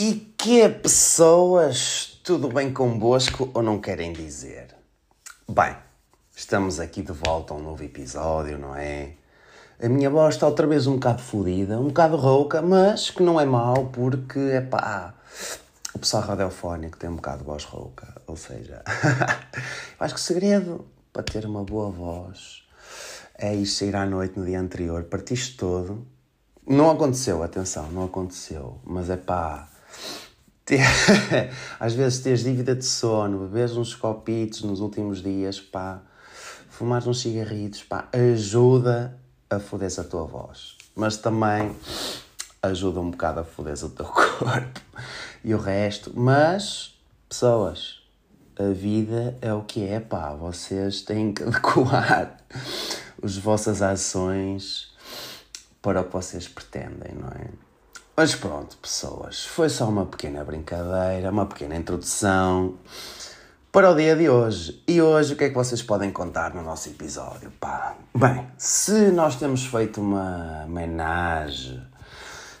E que pessoas, tudo bem convosco ou não querem dizer? Bem, estamos aqui de volta a um novo episódio, não é? A minha voz está outra vez um bocado fodida, um bocado rouca, mas que não é mau porque, é pá, o pessoal radiofónico tem um bocado de voz rouca. Ou seja, eu acho que o segredo para ter uma boa voz é ir sair à noite no dia anterior, partiste todo. Não aconteceu, atenção, não aconteceu, mas é pá ter, às vezes tens dívida de sono, bebes uns copitos nos últimos dias, pá, fumar uns cigarritos, pá, ajuda a foder a tua voz. Mas também ajuda um bocado a foder o teu corpo e o resto. Mas, pessoas, a vida é o que é, pá, vocês têm que adequar as vossas ações para o que vocês pretendem, não é? Mas pronto, pessoas, foi só uma pequena brincadeira, uma pequena introdução para o dia de hoje. E hoje o que é que vocês podem contar no nosso episódio? Pá, bem, se nós temos feito uma homenagem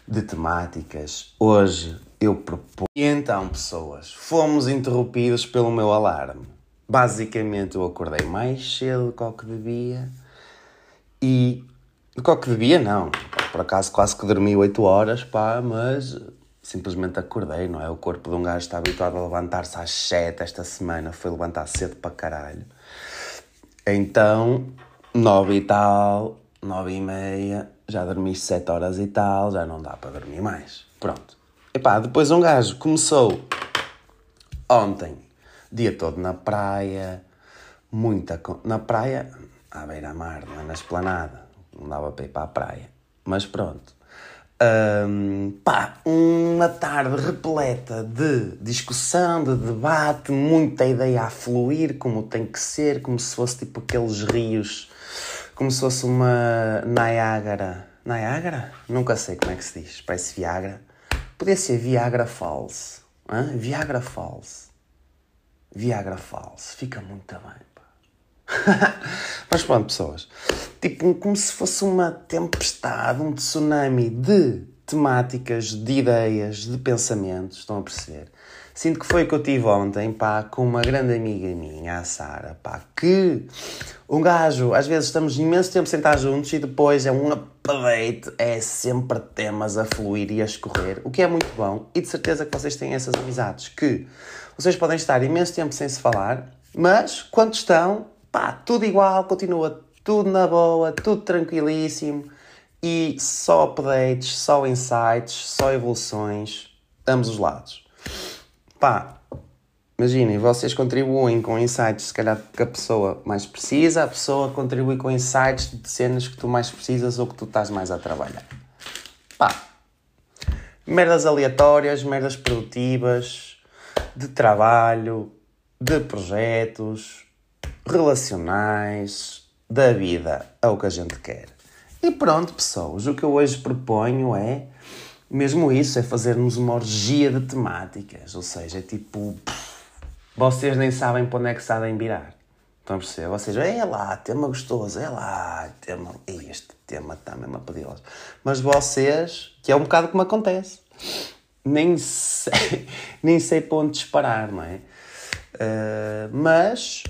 de temáticas, hoje eu proponho. E então, pessoas, fomos interrompidos pelo meu alarme. Basicamente, eu acordei mais cedo do que o que devia e. do que o que devia, não por acaso quase que dormi 8 horas, pá, mas simplesmente acordei, não é? O corpo de um gajo está habituado a levantar-se às 7 esta semana, foi levantar cedo para caralho. Então, 9 e tal, 9 e meia, já dormi 7 horas e tal, já não dá para dormir mais. Pronto. E pá, depois um gajo começou ontem, dia todo na praia, muita. na praia, à beira-mar, é? na esplanada, não dava para ir para a praia mas pronto. Um, pá, uma tarde repleta de discussão, de debate, muita ideia a fluir, como tem que ser, como se fosse tipo aqueles rios, como se fosse uma Niagara. Niagara? Nunca sei como é que se diz, parece Viagra. Podia ser Viagra Falls. Viagra Falls. Viagra Falls. Fica muito bem. Mas pronto, pessoas. Tipo, como se fosse uma tempestade, um tsunami de temáticas, de ideias, de pensamentos. Estão a perceber? Sinto que foi o que eu tive ontem, pá, com uma grande amiga minha, a Sara, pá, que um gajo, às vezes estamos imenso tempo estar juntos e depois é um update, é sempre temas a fluir e a escorrer, o que é muito bom e de certeza que vocês têm essas amizades, que vocês podem estar imenso tempo sem se falar, mas quando estão, pá, tudo igual, continua tudo na boa, tudo tranquilíssimo e só updates, só insights, só evoluções, ambos os lados. Pá, imaginem, vocês contribuem com insights, se calhar que a pessoa mais precisa, a pessoa contribui com insights de cenas que tu mais precisas ou que tu estás mais a trabalhar. Pá, merdas aleatórias, merdas produtivas, de trabalho, de projetos, relacionais, da vida, é o que a gente quer. E pronto, pessoas, o que eu hoje proponho é mesmo isso, é fazermos uma orgia de temáticas, ou seja, é tipo, vocês nem sabem para onde é que sabem virar. Estão a perceber? Seja, é lá, tema gostoso, é lá, tema, este tema está mesmo a Mas vocês, que é um bocado como acontece, nem sei, nem sei para onde disparar, não é? Uh, mas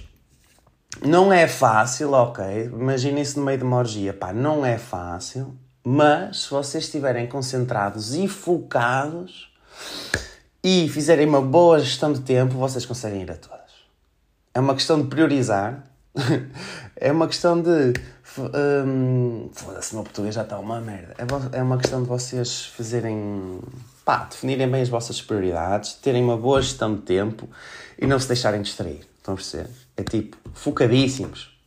não é fácil, ok? Imaginem-se no meio de uma orgia. Pá, não é fácil, mas se vocês estiverem concentrados e focados e fizerem uma boa gestão de tempo, vocês conseguem ir a todas. É uma questão de priorizar. é uma questão de. Hum, Foda-se, meu português já está uma merda. É, é uma questão de vocês fazerem. pá, definirem bem as vossas prioridades, terem uma boa gestão de tempo e não se deixarem distrair. Estão a perceber? É tipo, focadíssimos.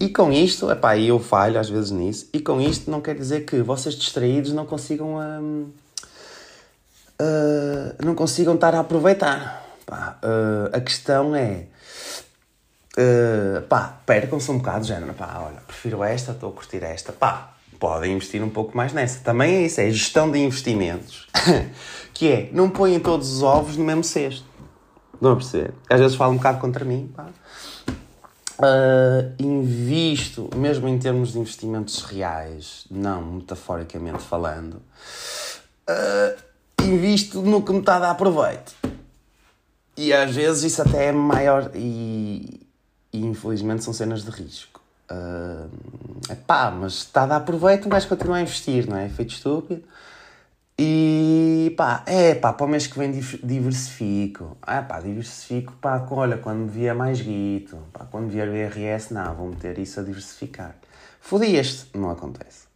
E com isto, epá, eu falho às vezes nisso, e com isto não quer dizer que vocês distraídos não consigam. Hum, uh, não consigam estar a aproveitar. Pá, uh, a questão é. Pá, percam-se um bocado, género, pá, olha, prefiro esta, estou a curtir esta, pá, podem investir um pouco mais nessa. Também é isso, é gestão de investimentos, que é, não põem todos os ovos no mesmo cesto. Não a perceber? Às vezes falo um bocado contra mim, pá. Uh, invisto, mesmo em termos de investimentos reais, não metaforicamente falando, uh, invisto no que me está a dar proveito. E às vezes isso até é maior e, e infelizmente são cenas de risco. Uh, epá, mas está a dar proveito, gajo continua a investir, não é? Feito estúpido. E pá, é pá, para o mês que vem diversifico. Ah pá, diversifico, pá, olha, quando vier mais guito, pá, quando vier o IRS, não, vou meter isso a diversificar. Fodi-este, não acontece.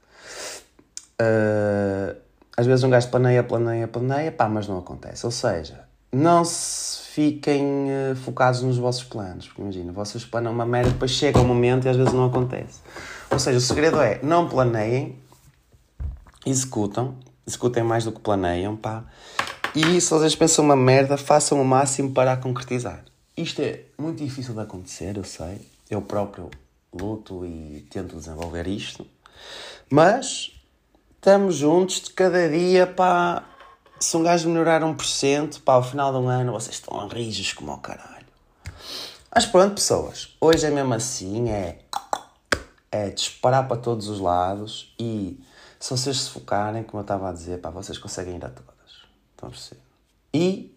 Uh, às vezes um gajo planeia, planeia, planeia, pá, mas não acontece. Ou seja, não se fiquem uh, focados nos vossos planos, porque imagina, vocês planam uma merda, depois chega o um momento e às vezes não acontece. Ou seja, o segredo é não planeiem, executam, executem mais do que planeiam, pá. E se vocês pensam uma merda, façam o máximo para a concretizar. Isto é muito difícil de acontecer, eu sei. Eu próprio luto e tento desenvolver isto. Mas estamos juntos de cada dia, pá. Se um gajo melhorar 1%, pá, ao final de um ano vocês estão rijos como ao caralho. Mas pronto, pessoas, hoje é mesmo assim, é, é disparar para todos os lados e se vocês se focarem, como eu estava a dizer, pá, vocês conseguem ir a todas. Estão a perceber? E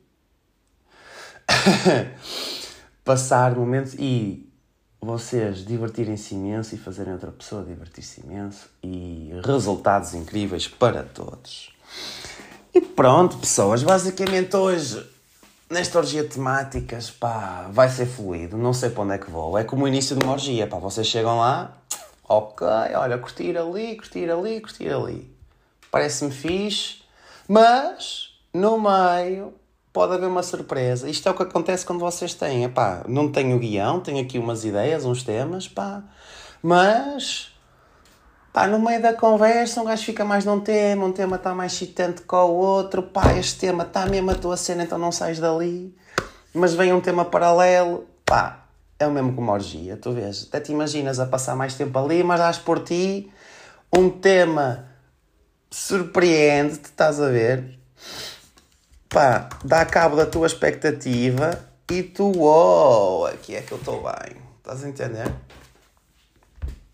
passar momentos e vocês divertirem-se imenso e fazerem outra pessoa divertir-se imenso e resultados incríveis para todos. E pronto, pessoas, basicamente hoje, nesta orgia temáticas, pá, vai ser fluido, não sei para onde é que vou. É como o início de uma orgia, pá, vocês chegam lá, ok, olha, curtir ali, curtir ali, curtir ali. Parece-me fixe, mas no meio pode haver uma surpresa. Isto é o que acontece quando vocês têm, epá, não tenho guião, tenho aqui umas ideias, uns temas, pá, mas pá, no meio da conversa um gajo fica mais num tema, um tema está mais excitante que o outro, pá, este tema está mesmo a tua cena, então não sais dali, mas vem um tema paralelo, pá, é o mesmo que uma orgia, tu vês, até te imaginas a passar mais tempo ali, mas dás por ti um tema surpreende-te, estás a ver? Pá, dá cabo da tua expectativa e tu, uou, aqui é que eu estou bem, estás a entender?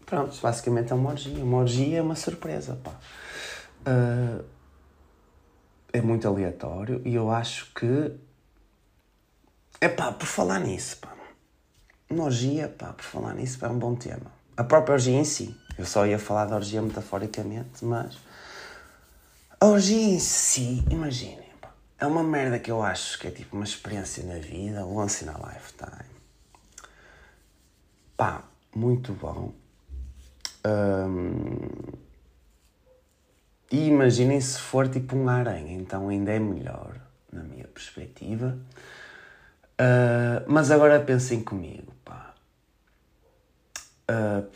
Pronto, basicamente é uma orgia. Uma orgia é uma surpresa, pá. Uh, é muito aleatório e eu acho que. É pá, por falar nisso, pá. Orgia, pá, por falar nisso, é um bom tema. A própria orgia em si. Eu só ia falar da orgia metaforicamente, mas. A orgia em si, imaginem, pá, é uma merda que eu acho que é tipo uma experiência na vida, once in a lifetime. Pá, muito bom e imaginem se for tipo um aranha, então ainda é melhor, na minha perspectiva. Uh, mas agora pensem comigo, pá. Uh,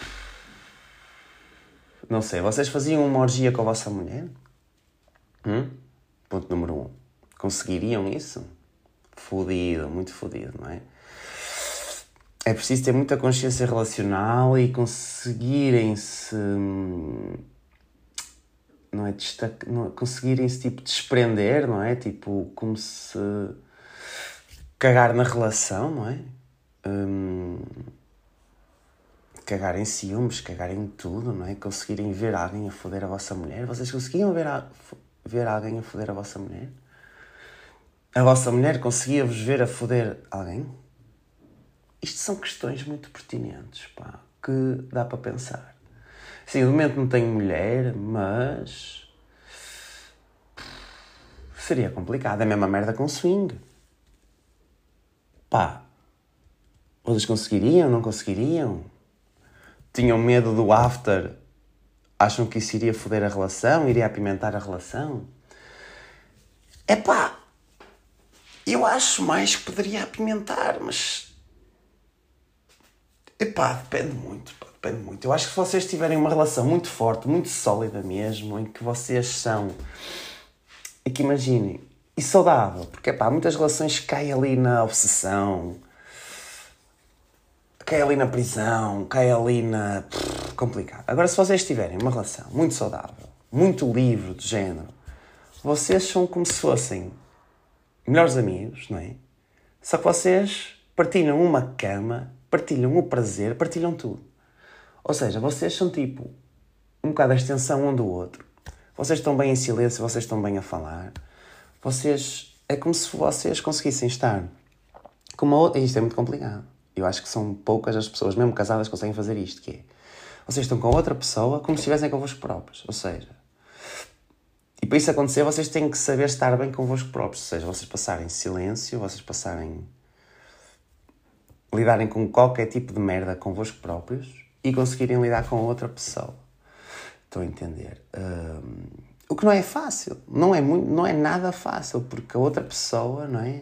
não sei, vocês faziam uma orgia com a vossa mulher? Hum? Ponto número um. Conseguiriam isso? Fodido, muito fodido, não é? é preciso ter muita consciência relacional e conseguirem-se. Não é? Destaque, não, é? conseguirem-se tipo desprender, não é? Tipo, como se. Cagar na relação, não é? Hum, cagar em ciúmes, cagar em tudo, não é? Conseguirem ver alguém a foder a vossa mulher. Vocês conseguiam ver, a, ver alguém a foder a vossa mulher? A vossa mulher conseguia-vos ver a foder alguém? Isto são questões muito pertinentes, pá, que dá para pensar. Sim, no momento não tenho mulher, mas. Seria complicado. É a mesma merda com swing. Pá. Vocês conseguiriam? Não conseguiriam? Tinham medo do after? Acham que isso iria foder a relação? Iria apimentar a relação? É pá. Eu acho mais que poderia apimentar, mas Epá, depende muito, pá, depende muito. Eu acho que se vocês tiverem uma relação muito forte, muito sólida mesmo, em que vocês são. E que imaginem, e saudável, porque epá, muitas relações caem ali na obsessão, cai ali na prisão, cai ali na. Pff, complicado. Agora, se vocês tiverem uma relação muito saudável, muito livre de género, vocês são como se fossem melhores amigos, não é? Só que vocês partilham uma cama partilham o prazer, partilham tudo. Ou seja, vocês são tipo um bocado a extensão um do outro. Vocês estão bem em silêncio, vocês estão bem a falar. Vocês. É como se vocês conseguissem estar com uma outra. Isto é muito complicado. Eu acho que são poucas as pessoas, mesmo casadas, que conseguem fazer isto, que é... Vocês estão com outra pessoa como se estivessem convosco próprios. Ou seja... E para isso acontecer, vocês têm que saber estar bem convosco próprios. Ou seja, vocês passarem silêncio, vocês passarem... Lidarem com qualquer tipo de merda convosco próprios e conseguirem lidar com outra pessoa. Estão a entender? Um, o que não é fácil. Não é, muito, não é nada fácil, porque a outra pessoa, não é?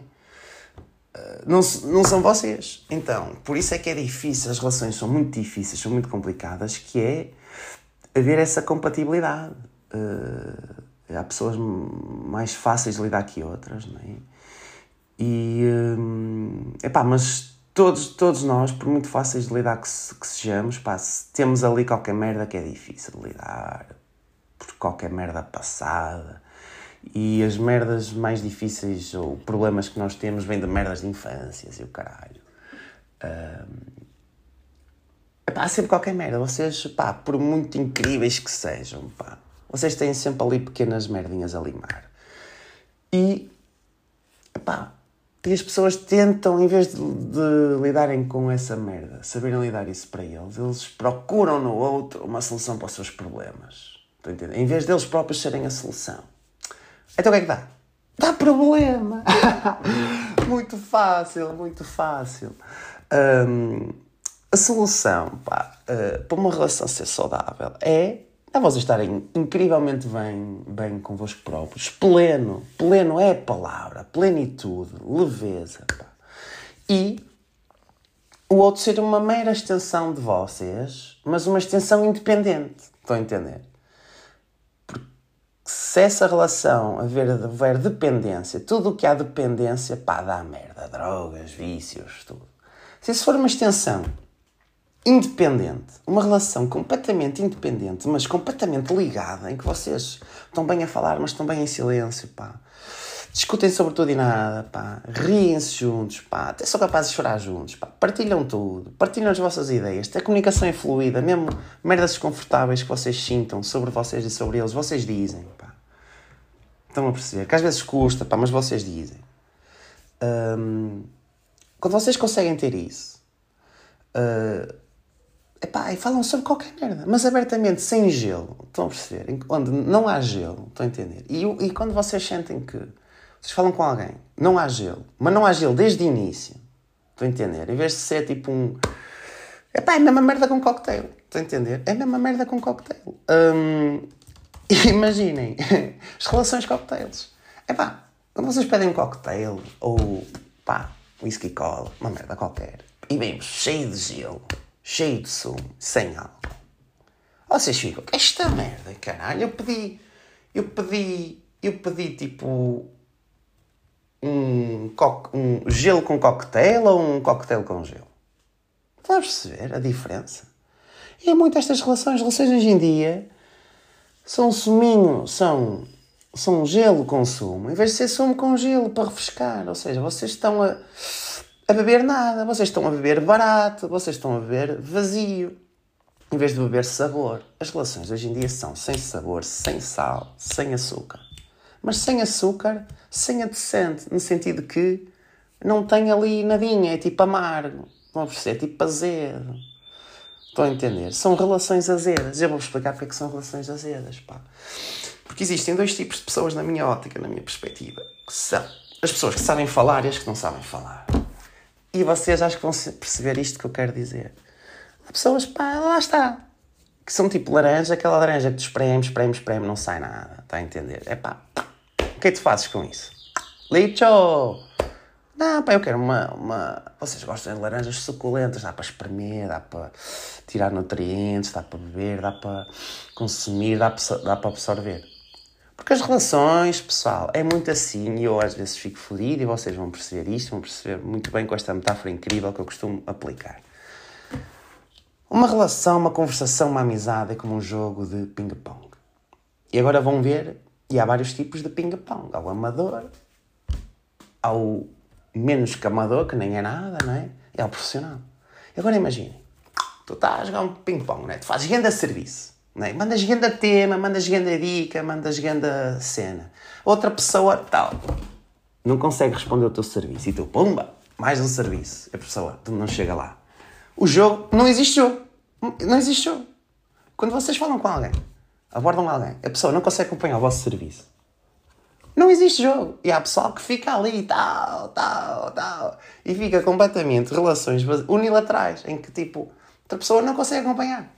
não, não são vocês. Então, por isso é que é difícil, as relações são muito difíceis, são muito complicadas, que é haver essa compatibilidade. Uh, há pessoas mais fáceis de lidar que outras, não é? E, uh, epá, mas todos, todos nós, por muito fáceis de lidar que, que sejamos, pá, se temos ali qualquer merda que é difícil de lidar, qualquer merda passada, e as merdas mais difíceis ou problemas que nós temos vêm de merdas de infâncias e o caralho. Um, epá, há sempre qualquer merda. Vocês, pá, por muito incríveis que sejam, pá, vocês têm sempre ali pequenas merdinhas a limar. E, epá, e as pessoas tentam, em vez de, de, lidarem com essa merda, saberem lidar isso para eles, eles procuram no outro uma solução para os seus problemas. Em vez deles próprios serem a solução. Então o que é que dá? Dá problema! muito fácil, muito fácil. Um, a solução pá, uh, para uma relação ser saudável é é vocês estarem incrivelmente bem, bem convosco próprios, pleno, pleno é a palavra, plenitude, leveza. Pá. E o outro ser uma mera extensão de vocês, mas uma extensão independente. Estão a entender? Se essa relação haver, haver dependência, tudo o que há dependência, pá, dá merda. Drogas, vícios, tudo. Se isso for uma extensão independente, uma relação completamente independente, mas completamente ligada, em que vocês estão bem a falar, mas estão bem em silêncio, pá discutem sobre tudo e nada, pá, riem-se juntos, pá, até são capazes de chorar juntos, pá, partilham tudo, partilham as vossas ideias, a comunicação é fluida, mesmo merdas desconfortáveis que vocês sintam sobre vocês e sobre eles, vocês dizem, pá. Estão a perceber? Que às vezes custa, pá, mas vocês dizem. Um, quando vocês conseguem ter isso, uh, epá, e falam sobre qualquer merda, mas abertamente, sem gelo, estão a perceber? Onde não há gelo, estão a entender? E, e quando vocês sentem que vocês falam com alguém, não há gelo, mas não há gelo desde o início. Estão a entender? Em vez de ser tipo um. Epá, é a mesma merda com cocktail. Estão a entender? É a mesma merda com cocktail. Hum, imaginem as relações cocktails. Epá, quando vocês pedem um cocktail ou pá, whisky cola, uma merda qualquer, e bem cheio de gelo, cheio de sumo, sem álcool. Vocês ficam, esta merda, caralho, eu pedi, eu pedi, eu pedi tipo um, um gelo com cocktail ou um cocktail com gelo? Estás a perceber a diferença? E é muito estas relações. Relações hoje em dia são suminho, são, são gelo com sumo, em vez de ser sumo com gelo para refrescar. Ou seja, vocês estão a, a beber nada, vocês estão a beber barato, vocês estão a beber vazio, em vez de beber sabor. As relações hoje em dia são sem sabor, sem sal, sem açúcar mas sem açúcar, sem adoçante, no sentido que não tem ali nadinha, é tipo amargo, vão perceber, é tipo azedo. Estão a entender? São relações azedas. Eu vou explicar porque é que são relações azedas, pá. Porque existem dois tipos de pessoas na minha ótica, na minha perspectiva, que são as pessoas que sabem falar e as que não sabem falar. E vocês acho que vão perceber isto que eu quero dizer. Há pessoas, pá, lá está. Que são tipo laranja, aquela laranja que tu espreme, espreme, espreme, não sai nada. Está a entender? É pá, o que é que tu fazes com isso? Licho! Não, pá, eu quero uma, uma. Vocês gostam de laranjas suculentas, dá para espremer, dá para tirar nutrientes, dá para beber, dá para consumir, dá para, dá para absorver. Porque as relações, pessoal, é muito assim e eu às vezes fico fodido e vocês vão perceber isto, vão perceber muito bem com esta metáfora incrível que eu costumo aplicar. Uma relação, uma conversação, uma amizade é como um jogo de ping-pong. E agora vão ver e há vários tipos de ping-pong. Há o amador, há o menos que amador, que nem é nada, não é? É o profissional. Agora imaginem, tu estás a jogar um ping-pong, não é? Tu fazes grande serviço, não é? Mandas grande tema, mandas grande dica, mandas grande cena. outra pessoa tal, não consegue responder o teu serviço e tu, pumba, mais um serviço. A pessoa não chega lá. O jogo, não existe jogo. Não existe jogo. Quando vocês falam com alguém, abordam alguém, a pessoa não consegue acompanhar o vosso serviço. Não existe jogo. E há pessoal que fica ali, tal, tal, tal, e fica completamente relações unilaterais, em que tipo, outra pessoa não consegue acompanhar.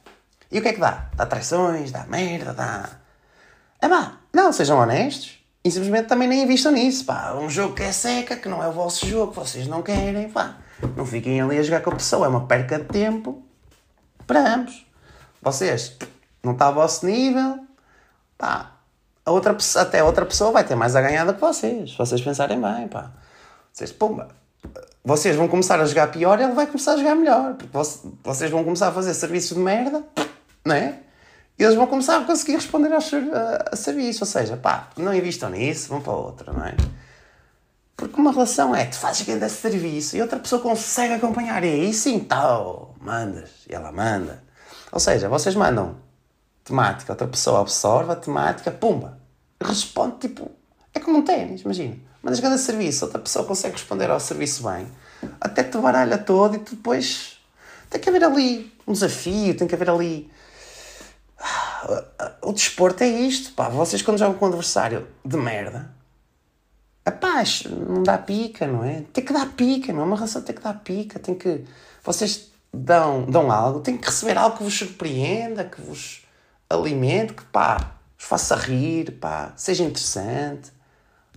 E o que é que dá? Dá traições, dá merda, dá. É pá, não, sejam honestos. E simplesmente também nem invistam nisso, pá. Um jogo que é seca, que não é o vosso jogo, que vocês não querem, pá. Não fiquem ali a jogar com a pessoa, é uma perca de tempo para ambos. Vocês não está a vosso nível, pá. A outra, até a outra pessoa vai ter mais a ganhar do que vocês, se vocês pensarem bem, pá. Vocês, pumba, vocês vão começar a jogar pior e ele vai começar a jogar melhor. Porque vocês vão começar a fazer serviços de merda não é? E eles vão começar a conseguir responder ao a, serviço. Ou seja, pá, não investam nisso, vão para outra, não é? Porque uma relação é, tu fazes grande serviço e outra pessoa consegue acompanhar. E aí sim, tal, mandas. E ela manda. Ou seja, vocês mandam temática, outra pessoa absorve a temática, pumba. Responde tipo. É como um ténis, imagina. Mandas grande serviço, outra pessoa consegue responder ao serviço bem. Até te baralha todo e tu depois. Tem que haver ali um desafio, tem que haver ali o desporto é isto, pá. Vocês quando jogam com um adversário de merda, a paz não dá pica, não é? Tem que dar pica, não é? Uma relação tem que dar pica, tem que. Vocês dão, dão algo, tem que receber algo que vos surpreenda, que vos alimente, que pá, vos faça rir, pá, seja interessante.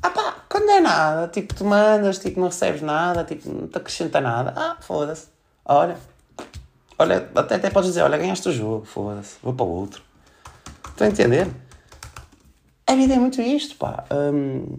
Ah pá, quando é nada, tipo, tu mandas, tipo, não recebes nada, tipo, não te acrescenta nada, ah, foda-se. Olha, olha, até, até podes dizer, olha, ganhaste o jogo, foda-se, vou para o outro. Estão a entender? A vida é muito isto, pá. Um,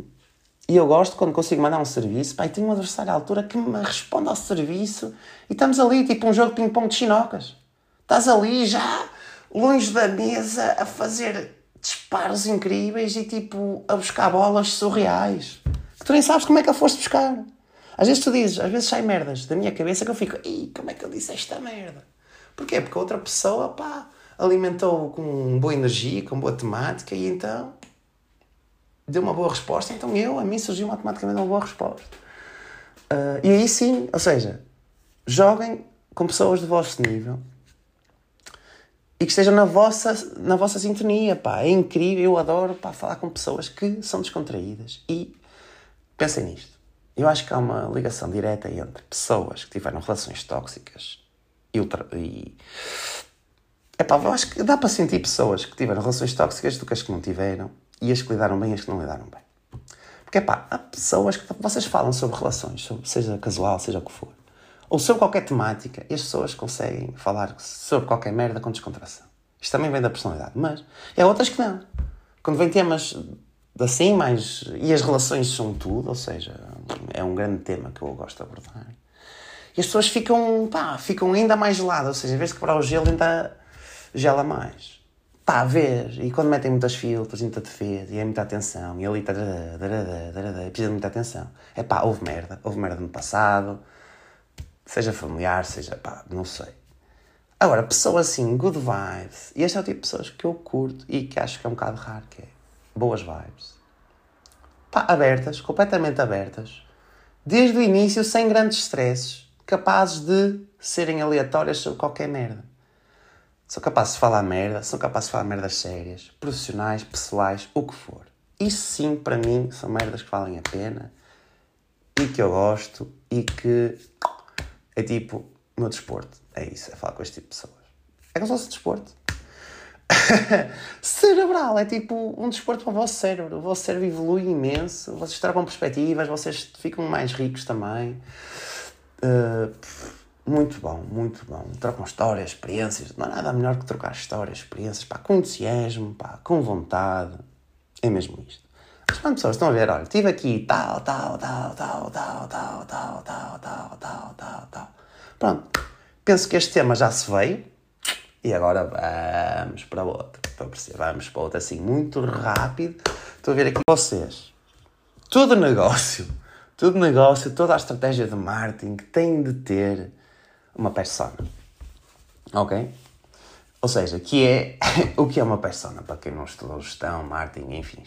e eu gosto quando consigo mandar um serviço, pá, e tenho um adversário à altura que me responde ao serviço e estamos ali, tipo um jogo de ping-pong de chinocas. Estás ali já longe da mesa a fazer disparos incríveis e tipo a buscar bolas surreais que tu nem sabes como é que a foste buscar. Às vezes tu dizes, às vezes sai merdas da minha cabeça que eu fico, Ih, como é que eu disse esta merda? Porquê? Porque a outra pessoa, pá, alimentou com boa energia, com boa temática e então deu uma boa resposta. Então eu, a mim, surgiu automaticamente uma boa resposta. Uh, e aí sim, ou seja, joguem com pessoas do vosso nível e que estejam na vossa, na vossa sintonia, pá. É incrível, eu adoro pá, falar com pessoas que são descontraídas e pensem nisto. Eu acho que há uma ligação direta entre pessoas que tiveram relações tóxicas e, ultra, e Epá, eu acho que dá para sentir pessoas que tiveram relações tóxicas do que as que não tiveram e as que lidaram bem e as que não lidaram bem. Porque, epá, há pessoas que vocês falam sobre relações, sobre, seja casual, seja o que for, ou sobre qualquer temática, as pessoas conseguem falar sobre qualquer merda com descontração. Isto também vem da personalidade, mas há outras que não. Quando vem temas assim, mais. e as relações são tudo, ou seja, é um grande tema que eu gosto de abordar. E as pessoas ficam, pá, ficam ainda mais geladas, ou seja, em vez de quebrar o gelo, ainda gela mais. Pá, ver, e quando metem muitas filtros, muita defesa, e é muita atenção, e ali tá, precisa de muita atenção. É pá, houve merda, houve merda no passado, seja familiar, seja pá, não sei. Agora, pessoas assim, good vibes, e este é o tipo de pessoas que eu curto e que acho que é um bocado raro, que é boas vibes. Pá, abertas, completamente abertas, desde o início, sem grandes stresses, capazes de serem aleatórias sobre qualquer merda. São capazes de falar merda, são capazes de falar merdas sérias, profissionais, pessoais, o que for. Isso sim, para mim, são merdas que valem a pena e que eu gosto e que é tipo, meu desporto, é isso, é falar com este tipo de pessoas. É como se fosse desporto. Cerebral, é tipo um desporto para o vosso cérebro. O vosso cérebro evolui imenso, vocês trocam perspectivas, vocês ficam mais ricos também. Uh, muito bom, muito bom. Trocam histórias, experiências. Não há nada melhor que trocar histórias, experiências, pá, com entusiasmo, pá, com vontade. É mesmo isto. Mas quando pessoas estão a ver, olha, estive aqui tal, tal, tal, tal, tal, tal, tal, tal Pronto. Penso que este tema já se veio. E agora vamos para outro. Vamos para outro assim, muito rápido. Estou a ver aqui vocês. Todo negócio, todo negócio, toda a estratégia de marketing tem de ter uma persona. Ok? Ou seja, que é o que é uma persona, para quem não estudou gestão, marketing, enfim.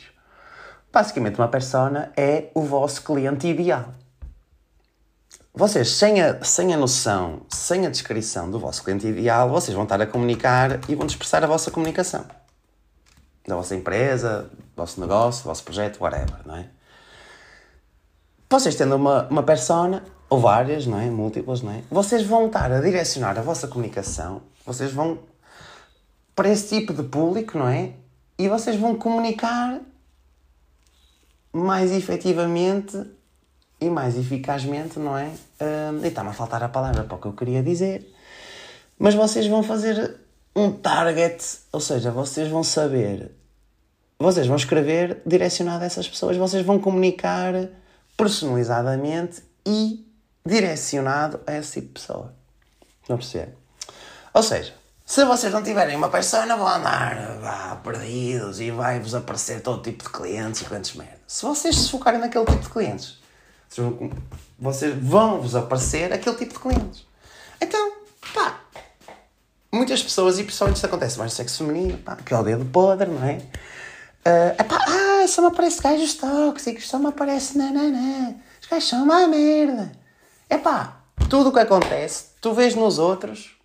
Basicamente, uma persona é o vosso cliente ideal. Vocês, sem a, sem a noção, sem a descrição do vosso cliente ideal, vocês vão estar a comunicar e vão expressar a vossa comunicação. Da vossa empresa, do vosso negócio, do vosso projeto, whatever, não é? Vocês tendo uma, uma persona, ou várias, não é? Múltiplas, não é? Vocês vão estar a direcionar a vossa comunicação, vocês vão para esse tipo de público, não é? E vocês vão comunicar mais efetivamente e mais eficazmente, não é? Um, e está-me a faltar a palavra para o que eu queria dizer. Mas vocês vão fazer um target, ou seja, vocês vão saber, vocês vão escrever direcionado a essas pessoas, vocês vão comunicar personalizadamente e direcionado a esse tipo de pessoa. Não percebe? Ou seja, se vocês não tiverem uma persona, vão andar vá, perdidos e vai-vos aparecer todo tipo de clientes e clientes merda. Se vocês se focarem naquele tipo de clientes, vocês vão-vos aparecer aquele tipo de clientes. Então, pá, muitas pessoas, e pessoalmente isso acontece mais no sexo feminino, pá, que é o dedo podre, não é? Uh, epá, ah, só me aparece gajos tóxicos, só me aparece nananã, os gajos são uma merda. Epá, tudo o que acontece, tu vês nos outros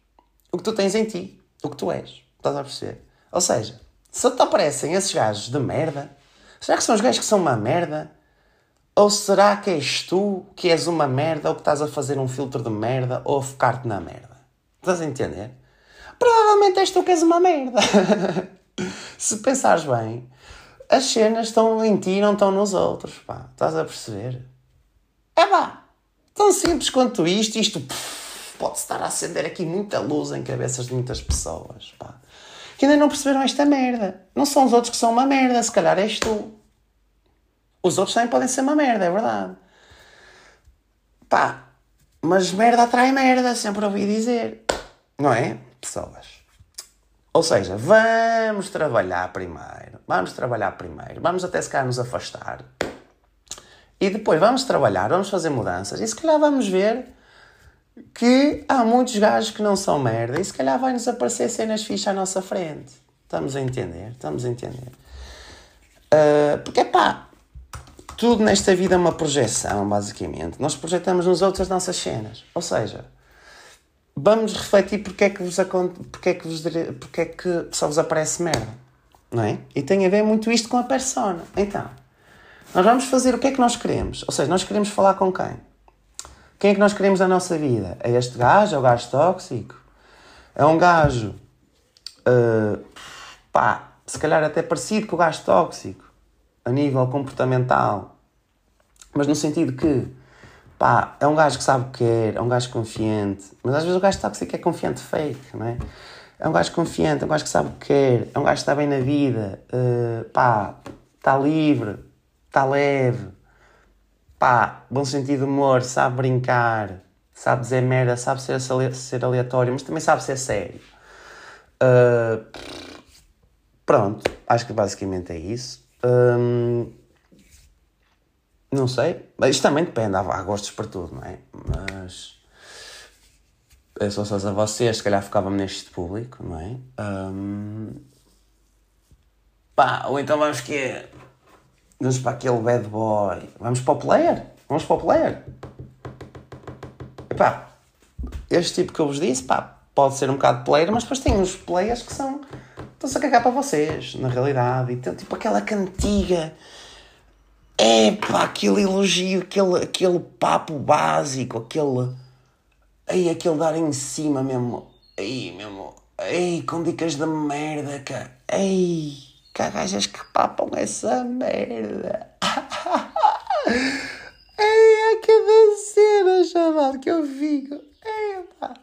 o que tu tens em ti, o que tu és. Estás a perceber? Ou seja, se te aparecem esses gajos de merda, será que são os gajos que são uma merda? Ou será que és tu que és uma merda ou que estás a fazer um filtro de merda ou a focar-te na merda? Estás a entender? Provavelmente és tu que és uma merda. Se pensares bem, as cenas estão em ti não estão nos outros. Pá. Estás a perceber? É pá, tão simples quanto isto. Isto pode estar a acender aqui muita luz em cabeças de muitas pessoas. Pá. Que ainda não perceberam esta merda. Não são os outros que são uma merda, se calhar és tu. Os outros também podem ser uma merda, é verdade. Pá, mas merda atrai merda, sempre ouvi dizer. Não é? Pessoas. Ou seja, vamos trabalhar primeiro. Vamos trabalhar primeiro. Vamos até se calhar nos afastar. E depois vamos trabalhar, vamos fazer mudanças. E se calhar vamos ver que há muitos gajos que não são merda. E se calhar vai-nos aparecer cenas fichas à nossa frente. Estamos a entender? Estamos a entender. Uh, porque, pá, tudo nesta vida é uma projeção, basicamente. Nós projetamos nos outros as nossas cenas. Ou seja, vamos refletir porque é que vos, porque é que vos, porque é que só vos aparece merda. Não é? E tem a ver muito isto com a persona. Então, nós vamos fazer o que é que nós queremos. Ou seja, nós queremos falar com quem? Quem é que nós queremos na nossa vida? É este gajo? É o gajo tóxico? É um gajo, uh, pá, se calhar até parecido com o gajo tóxico, a nível comportamental, mas no sentido que, pá, é um gajo que sabe o que quer, é um gajo confiante. Mas às vezes o gajo tóxico é confiante fake, não é? É um gajo confiante, é um gajo que sabe o que quer, é um gajo que está bem na vida, uh, pá, está livre, está leve, pá, bom sentido de humor, sabe brincar, sabe dizer merda, sabe ser, ser aleatório, mas também sabe ser sério. Uh, pronto, acho que basicamente é isso. Um, não sei. Isto também depende, há, gostos para tudo, não é? Mas. Eu sou só a vocês, se calhar focava-me neste público, não é? Um... Pá, ou então vamos que Vamos para aquele bad boy. Vamos para o player. Vamos para o player. Epá, este tipo que eu vus disse, pá, pode ser um bocado player, mas depois tem uns players que são. Estão-se a cagar para vocês, na realidade. E tem tipo aquela cantiga é pá, aquele elogio, aquele, aquele papo básico, aquele. Ei, aquele dar em cima mesmo. Ei, mesmo. Ei, com dicas de merda, cara. Ei, que gajas que papam essa merda. Ei, há cada cena, chaval, que eu fico. Ei, pá.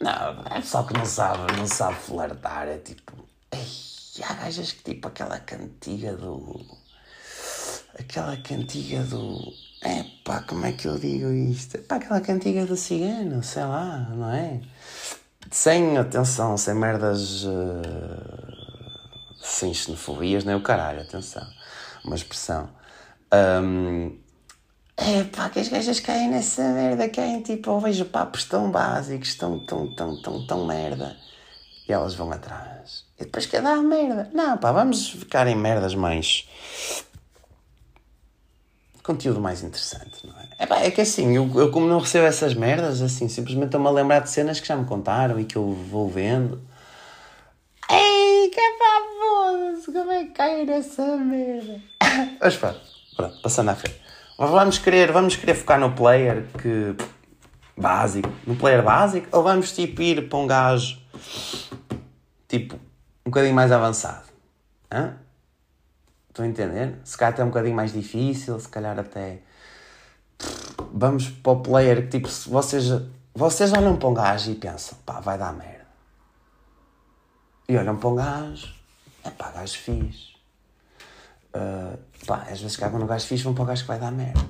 Não, é só que não sabe, não sabe flertar. É tipo. Ei, há gajas que tipo aquela cantiga do aquela cantiga do. É como é que eu digo isto? Pá, aquela cantiga do cigano, sei lá, não é? Sem atenção, sem merdas. Uh, sem xenofobias, nem o caralho, atenção. Uma expressão. Um, é que as gajas caem nessa merda, caem tipo, eu vejo papos tão básicos, tão, tão, tão, tão, tão merda. E elas vão atrás. E depois quer dar merda. Não, pá, vamos ficar em merdas mais conteúdo mais interessante, não é? É, pá, é que assim, eu, eu como não recebo essas merdas, assim, simplesmente estou-me a lembrar de cenas que já me contaram e que eu vou vendo. Ei, que famoso! Como é que cai nessa merda? Mas pronto, pronto, passando à frente. Vamos querer, vamos querer focar no player que. básico. No player básico? Ou vamos tipo ir para um gajo. tipo, um bocadinho mais avançado? Hã? Estão a entender? Se calhar até um bocadinho mais difícil, se calhar até. Vamos para o player que tipo, vocês, vocês olham para um gajo e pensam, pá, vai dar merda. E olham para um gajo, é pá, gajo fixe. Uh, pá, às vezes cagam no gajo fixe, vão para o gajo que vai dar merda.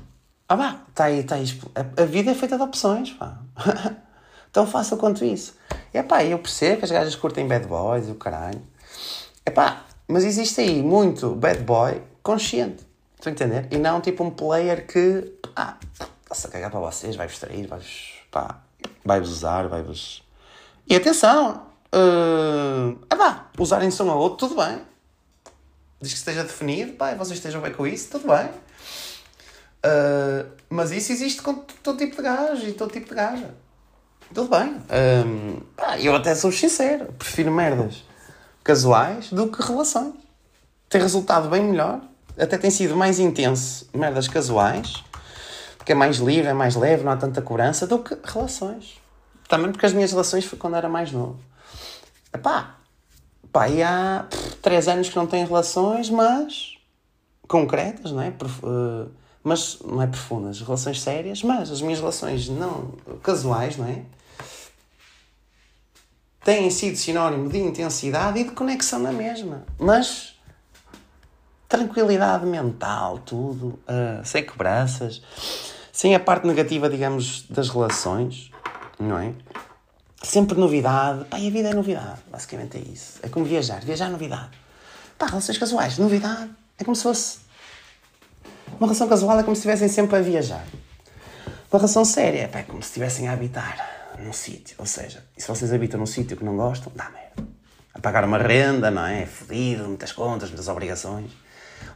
Ah pá, está aí, está aí. A, a vida é feita de opções, pá. Tão fácil quanto isso. É pá, eu percebo que as gajas curtem bad boys e o caralho. É pá, mas existe aí muito bad boy consciente. Estão a entender? E não tipo um player que, ah, está-se a cagar para vocês, vai-vos trair, vai-vos, pá, vai-vos usar, vai-vos. E atenção, uh, ah pá, usarem-se um ao outro, tudo bem. Diz que esteja definido, pá, vocês estejam bem com isso, tudo bem. Uh, mas isso existe com todo tipo de gajo e todo tipo de gaja. Tudo bem. Um, pá, eu até sou sincero, prefiro merdas casuais do que relações. Tem resultado bem melhor, até tem sido mais intenso merdas casuais, porque é mais livre, é mais leve, não há tanta cobrança, do que relações. Também porque as minhas relações foi quando era mais novo. Epá, pá, e há pff, três anos que não tenho relações, mas concretas, não é? Uh, mas não é profundas, relações sérias, mas as minhas relações não casuais, não é? Têm sido sinónimo de intensidade e de conexão na mesma. Mas tranquilidade mental, tudo, uh, sem cobranças, sem a parte negativa, digamos, das relações, não é? Sempre novidade. Pá, a vida é novidade, basicamente é isso. É como viajar. Viajar é novidade. Pá, relações casuais, novidade. É como se fosse. Uma relação casual é como se estivessem sempre a viajar. Uma relação séria é como se estivessem a habitar num sítio. Ou seja, e se vocês habitam num sítio que não gostam, dá merda. A pagar uma renda, não é? é fodido, muitas contas, muitas obrigações.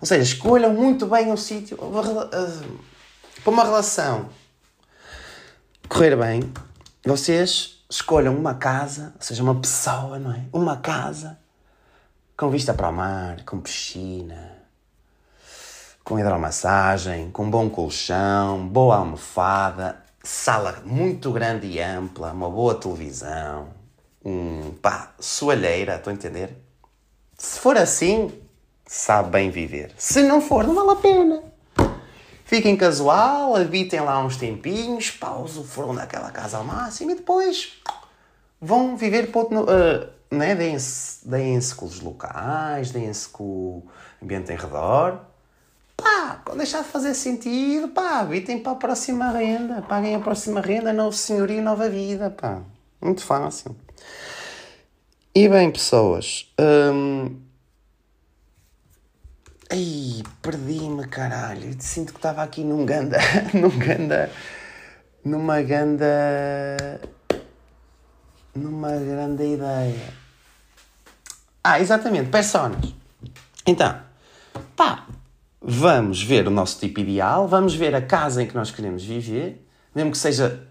Ou seja, escolham muito bem o sítio. Para uma relação correr bem, vocês escolham uma casa, ou seja, uma pessoa, não é? Uma casa com vista para o mar, com piscina, com hidromassagem, com bom colchão, boa almofada, sala muito grande e ampla, uma boa televisão, um pá, soalheira, estou a entender? Se for assim, sabe bem viver. Se não for, não vale a pena. Fiquem casual, habitem lá uns tempinhos, pausem o forno daquela casa ao máximo e depois vão viver para outro. Uh, né? Deem-se deem com os locais, deem-se com o ambiente em redor Pá, quando deixar de fazer sentido, pá, habitem para a próxima renda, paguem a próxima renda, novo senhorio, nova vida, pá. Muito fácil. E bem, pessoas, hum... Ai, perdi-me, caralho. Sinto que estava aqui num ganda, num ganda, numa ganda, numa grande ideia. Ah, exatamente, personas. Então, pá, vamos ver o nosso tipo ideal, vamos ver a casa em que nós queremos viver, mesmo que seja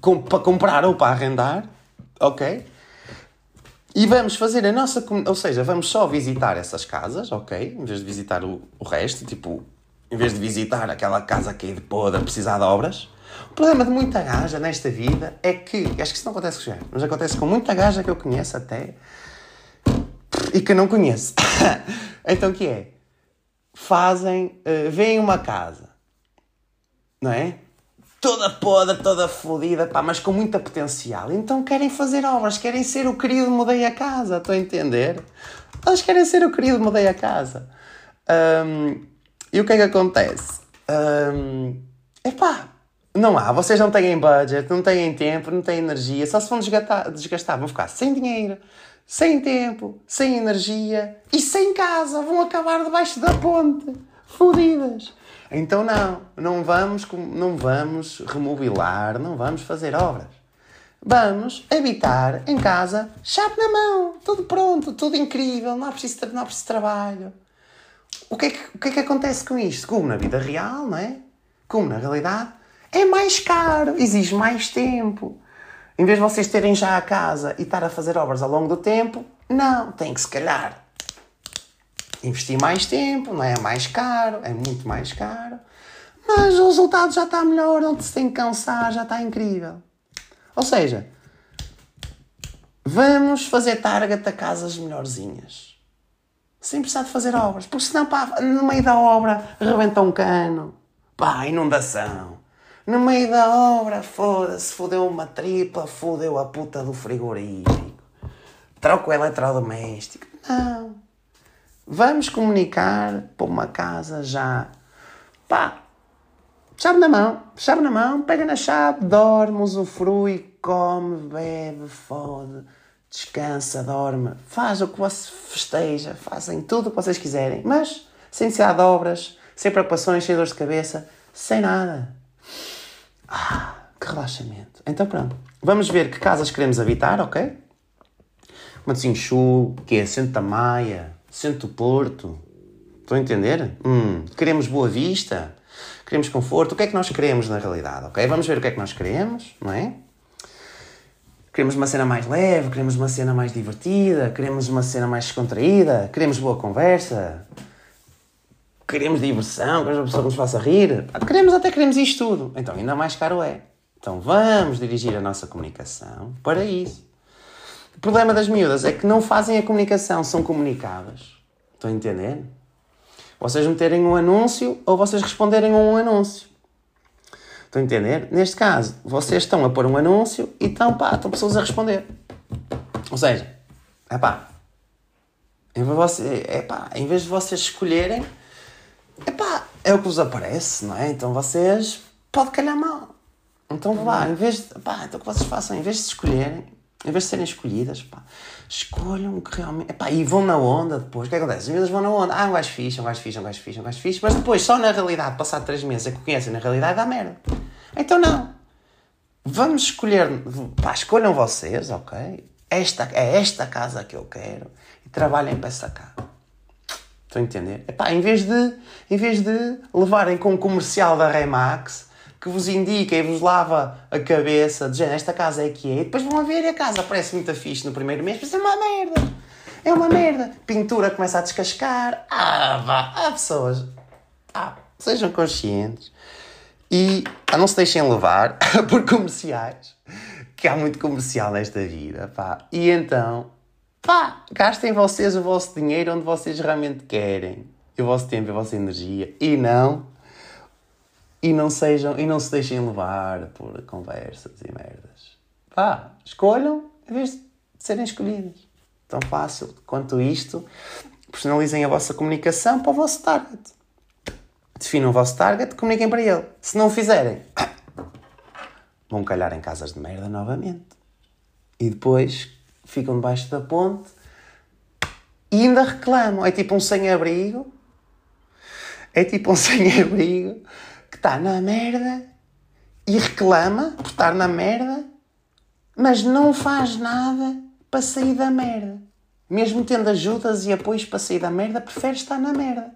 com, para comprar ou para arrendar, ok? E vamos fazer a nossa. Ou seja, vamos só visitar essas casas, ok? Em vez de visitar o, o resto, tipo, em vez de visitar aquela casa que é de podre, precisar de obras. O problema de muita gaja nesta vida é que. Acho que isso não acontece com gente, mas acontece com muita gaja que eu conheço até. E que não conheço. então que é? Fazem, uh, veem uma casa, não é? Toda podre, toda fodida, pá, mas com muita potencial. Então querem fazer obras, querem ser o querido mudei a casa, estão a entender? Eles querem ser o querido mudei a casa. Um, e o que é que acontece? Um, epá, não há, vocês não têm budget, não têm tempo, não têm energia, só se vão desgastar, desgastar vão ficar sem dinheiro, sem tempo, sem energia e sem casa. Vão acabar debaixo da ponte. Fodidas. Então não, não vamos, não vamos remobilar, não vamos fazer obras. Vamos habitar em casa, chave na mão, tudo pronto, tudo incrível, não há preciso, não há preciso trabalho. o que, é que, o que é que acontece com isto? Como na vida real, não é? Como na realidade, é mais caro, exige mais tempo. Em vez de vocês terem já a casa e estar a fazer obras ao longo do tempo, não, tem que se calhar investir mais tempo, não é? Mais caro, é muito mais caro. Mas o resultado já está melhor, não se tem que cansar, já está incrível. Ou seja, vamos fazer target a casas melhorzinhas. Sem precisar de fazer obras. Porque senão, pá, no meio da obra, rebenta um cano. Pá, inundação. No meio da obra, foda-se, fodeu uma tripla, fodeu a puta do frigorífico. Troca o eletrodoméstico. Não. Vamos comunicar para uma casa já. Pá, chave na mão, chave na mão, pega na chave, dorme, usufrui, come, bebe, fode, descansa, dorme, faz o que você festeja, fazem tudo o que vocês quiserem, mas sem necessidade de obras, sem preocupações, sem dores de cabeça, sem nada. Ah, que relaxamento. Então pronto, vamos ver que casas queremos habitar, ok? Matosinho Chu, que é Santa Maia, Centro Porto. Estão a entender? Hum, queremos Boa Vista? Queremos conforto? O que é que nós queremos na realidade? Ok? Vamos ver o que é que nós queremos, não é? Queremos uma cena mais leve, queremos uma cena mais divertida, queremos uma cena mais descontraída, queremos boa conversa, queremos diversão, queremos uma pessoa que nos faça rir. Queremos até queremos isto tudo. Então ainda mais caro é. Então vamos dirigir a nossa comunicação para isso. O problema das miúdas é que não fazem a comunicação, são comunicadas. Estão a entender? Vocês meterem um anúncio ou vocês responderem a um anúncio. Estão a entender? Neste caso, vocês estão a pôr um anúncio e estão, pá, estão pessoas a responder. Ou seja, é pá, em vez, de vocês escolherem, é pá, é o que vos aparece, não é? Então vocês, pode calhar mal. Então vá, em vez de, pá, então o que vocês façam, em vez de escolherem, em vez de serem escolhidas, pá, escolham que realmente. Epá, e vão na onda depois. O que, é que acontece? As miúdas vão na onda. Ah, um gajo fixe, um gajo fixe, um gajo fixe, um gajo fixe. Mas depois, só na realidade, passar três meses, é que conhecem na realidade, dá merda. Então não. Vamos escolher. Pá, escolham vocês, ok? Esta, é esta casa que eu quero. E trabalhem para essa casa. Estão a entender? Epá, em vez de, em vez de levarem com um comercial da Remax que vos indica e vos lava a cabeça, de género, esta casa é que é, e depois vão a ver e a casa parece muito fixe no primeiro mês, mas é uma merda. É uma merda. Pintura começa a descascar. Ah, vá. Há pessoas. Ah, sejam conscientes. E ah, não se deixem levar por comerciais, que há muito comercial nesta vida, pá. E então, pá, gastem vocês o vosso dinheiro onde vocês realmente querem. E o vosso tempo e a vossa energia. E não e não sejam e não se deixem levar por conversas e merdas. Pá, escolham em vez de serem escolhidas. Tão fácil quanto isto. Personalizem a vossa comunicação para o vosso target. Definam o vosso target, comuniquem para ele. Se não o fizerem, vão calhar em casas de merda novamente. E depois ficam debaixo da ponte e ainda reclamam. É tipo um sem-abrigo. É tipo um sem-abrigo que está na merda e reclama por estar na merda, mas não faz nada para sair da merda. Mesmo tendo ajudas e apoios para sair da merda, prefere estar na merda.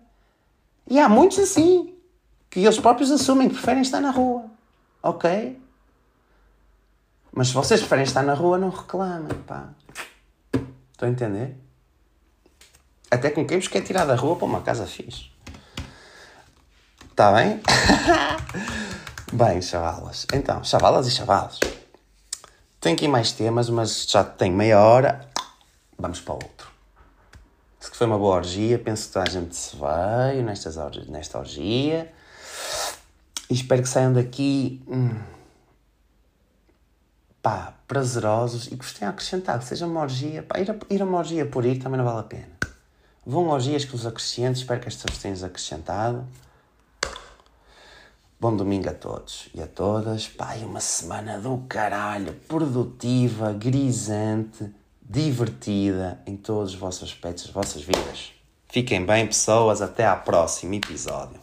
E há muitos assim, que eles próprios assumem que preferem estar na rua. Ok? Mas se vocês preferem estar na rua, não reclamem, pá. Estão a entender? Até com quem vos quer tirar da rua para uma casa fixe. Está bem? bem, chavalas. Então, chavalas e chavalos. Tem aqui mais temas, mas já tem meia hora. Vamos para outro. Se que foi uma boa orgia, penso que toda a gente se veio nestas orgias, nesta orgia. E espero que saiam daqui. Hum, pá, prazerosos e que vos tenham acrescentado. Seja uma orgia. Pá, ir, a, ir a uma orgia por ir também não vale a pena. Vão orgias que vos acrescentem. Espero que estas vos tenham acrescentado. Bom domingo a todos e a todas. Pai, uma semana do caralho, produtiva, grisante, divertida em todos os vossos aspectos, as vossas vidas. Fiquem bem, pessoas. Até ao próximo episódio.